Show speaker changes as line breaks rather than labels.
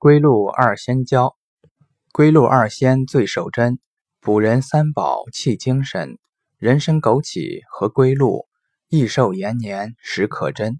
归路二仙交，归路二仙最守贞，补人三宝气精神。人参枸杞和归路，益寿延年时可珍。